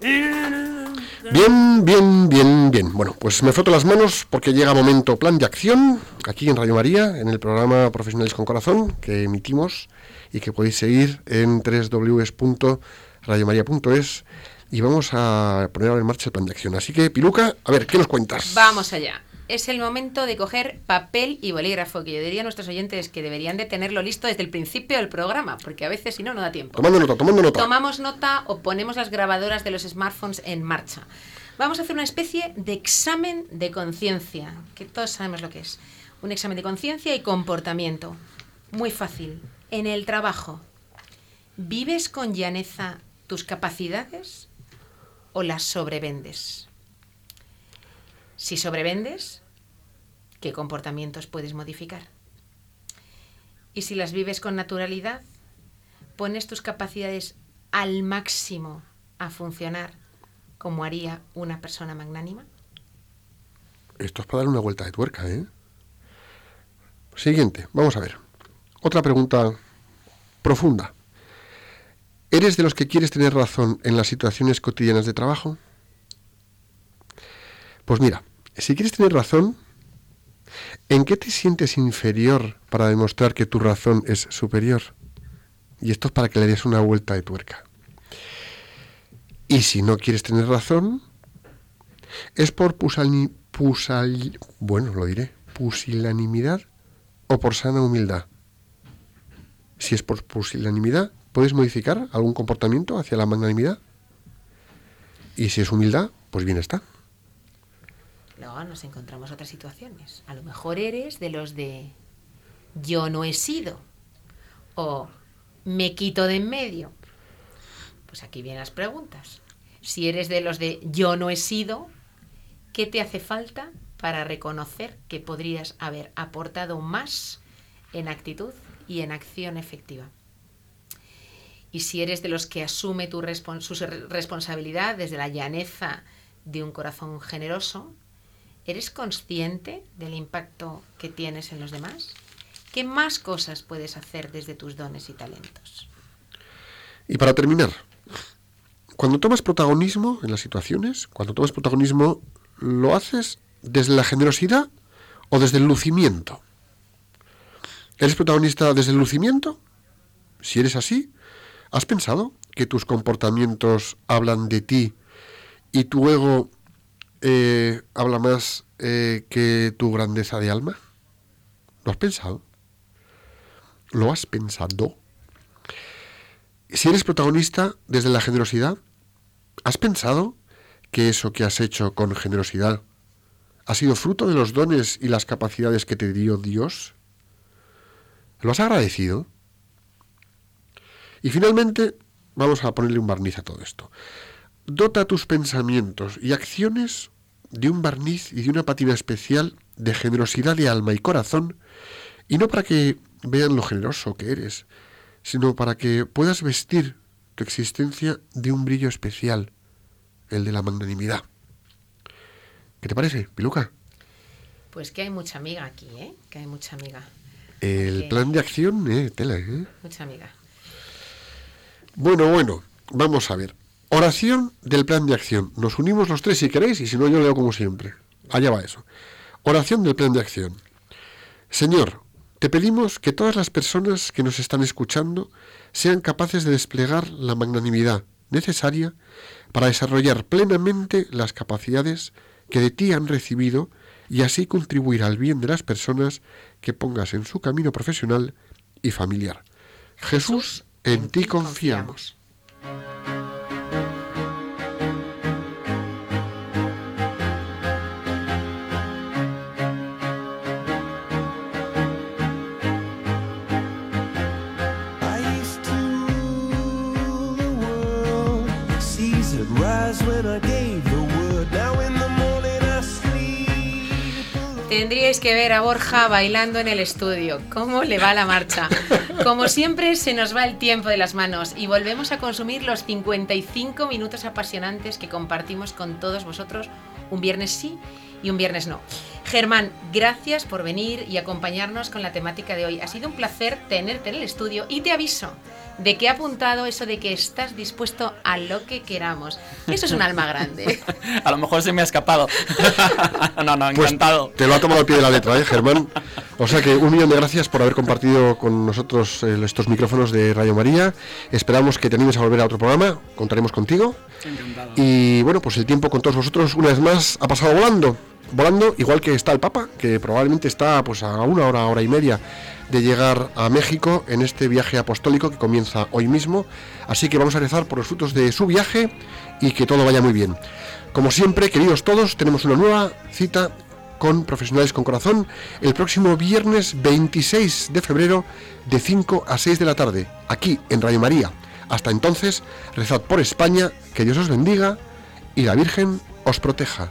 Bien, bien, bien, bien. Bueno, pues me froto las manos porque llega momento plan de acción aquí en Radio María, en el programa Profesionales con Corazón que emitimos y que podéis seguir en www.radiomaria.es y vamos a poner ahora en marcha el plan de acción. Así que, Piluca, a ver, ¿qué nos cuentas? Vamos allá. Es el momento de coger papel y bolígrafo, que yo diría a nuestros oyentes que deberían de tenerlo listo desde el principio del programa, porque a veces si no, no da tiempo. Tomando nota, tomando nota. Tomamos nota o ponemos las grabadoras de los smartphones en marcha. Vamos a hacer una especie de examen de conciencia, que todos sabemos lo que es. Un examen de conciencia y comportamiento. Muy fácil. En el trabajo, ¿vives con llaneza tus capacidades o las sobrevendes? Si sobrevendes, ¿qué comportamientos puedes modificar? Y si las vives con naturalidad, pones tus capacidades al máximo a funcionar como haría una persona magnánima? Esto es para darle una vuelta de tuerca, ¿eh? Siguiente, vamos a ver. Otra pregunta profunda. ¿Eres de los que quieres tener razón en las situaciones cotidianas de trabajo? Pues mira, si quieres tener razón, ¿en qué te sientes inferior para demostrar que tu razón es superior? Y esto es para que le des una vuelta de tuerca. Y si no quieres tener razón, ¿Es por bueno, lo diré, pusilanimidad o por sana humildad? Si es por pusilanimidad, ¿puedes modificar algún comportamiento hacia la magnanimidad? Y si es humildad, pues bien está. Luego nos encontramos otras situaciones. A lo mejor eres de los de yo no he sido o me quito de en medio. Pues aquí vienen las preguntas. Si eres de los de yo no he sido, ¿qué te hace falta para reconocer que podrías haber aportado más en actitud y en acción efectiva? Y si eres de los que asume tu respon- su re- responsabilidad desde la llaneza de un corazón generoso, ¿eres consciente del impacto que tienes en los demás? ¿Qué más cosas puedes hacer desde tus dones y talentos? Y para terminar, cuando tomas protagonismo en las situaciones, cuando tomas protagonismo, ¿lo haces desde la generosidad o desde el lucimiento? ¿Eres protagonista desde el lucimiento? Si eres así, ¿has pensado que tus comportamientos hablan de ti y tu ego eh, habla más eh, que tu grandeza de alma? ¿Lo has pensado? ¿Lo has pensado? Si eres protagonista desde la generosidad, ¿has pensado que eso que has hecho con generosidad ha sido fruto de los dones y las capacidades que te dio Dios? ¿Lo has agradecido? Y finalmente, vamos a ponerle un barniz a todo esto. Dota tus pensamientos y acciones de un barniz y de una patina especial de generosidad de alma y corazón, y no para que vean lo generoso que eres, sino para que puedas vestir tu existencia de un brillo especial, el de la magnanimidad. ¿Qué te parece, Piluca? Pues que hay mucha amiga aquí, ¿eh? Que hay mucha amiga. El plan de acción, eh, tela, ¿eh? Mucha amiga. Bueno, bueno, vamos a ver. Oración del plan de acción. Nos unimos los tres si queréis y si no yo leo como siempre. Allá va eso. Oración del plan de acción. Señor, te pedimos que todas las personas que nos están escuchando sean capaces de desplegar la magnanimidad necesaria para desarrollar plenamente las capacidades que de ti han recibido y así contribuir al bien de las personas que pongas en su camino profesional y familiar. Jesús, en ti confiamos. Tendríais que ver a Borja bailando en el estudio. ¿Cómo le va la marcha? Como siempre, se nos va el tiempo de las manos y volvemos a consumir los 55 minutos apasionantes que compartimos con todos vosotros un viernes sí y un viernes no. Germán, gracias por venir y acompañarnos con la temática de hoy. Ha sido un placer tenerte en el estudio y te aviso de que he apuntado eso de que estás dispuesto a lo que queramos. Eso es un alma grande. A lo mejor se me ha escapado. no, no, Pues encantado. te lo ha tomado al pie de la letra, ¿eh, Germán? O sea que un millón de gracias por haber compartido con nosotros eh, estos micrófonos de Radio María. Esperamos que te animes a volver a otro programa. Contaremos contigo. Encantado. Y bueno, pues el tiempo con todos vosotros una vez más ha pasado volando. Volando, igual que está el Papa, que probablemente está pues a una hora, hora y media de llegar a México en este viaje apostólico que comienza hoy mismo. Así que vamos a rezar por los frutos de su viaje y que todo vaya muy bien. Como siempre, queridos todos, tenemos una nueva cita con Profesionales con Corazón el próximo viernes 26 de febrero de 5 a 6 de la tarde, aquí en Radio María. Hasta entonces, rezad por España, que Dios os bendiga y la Virgen os proteja.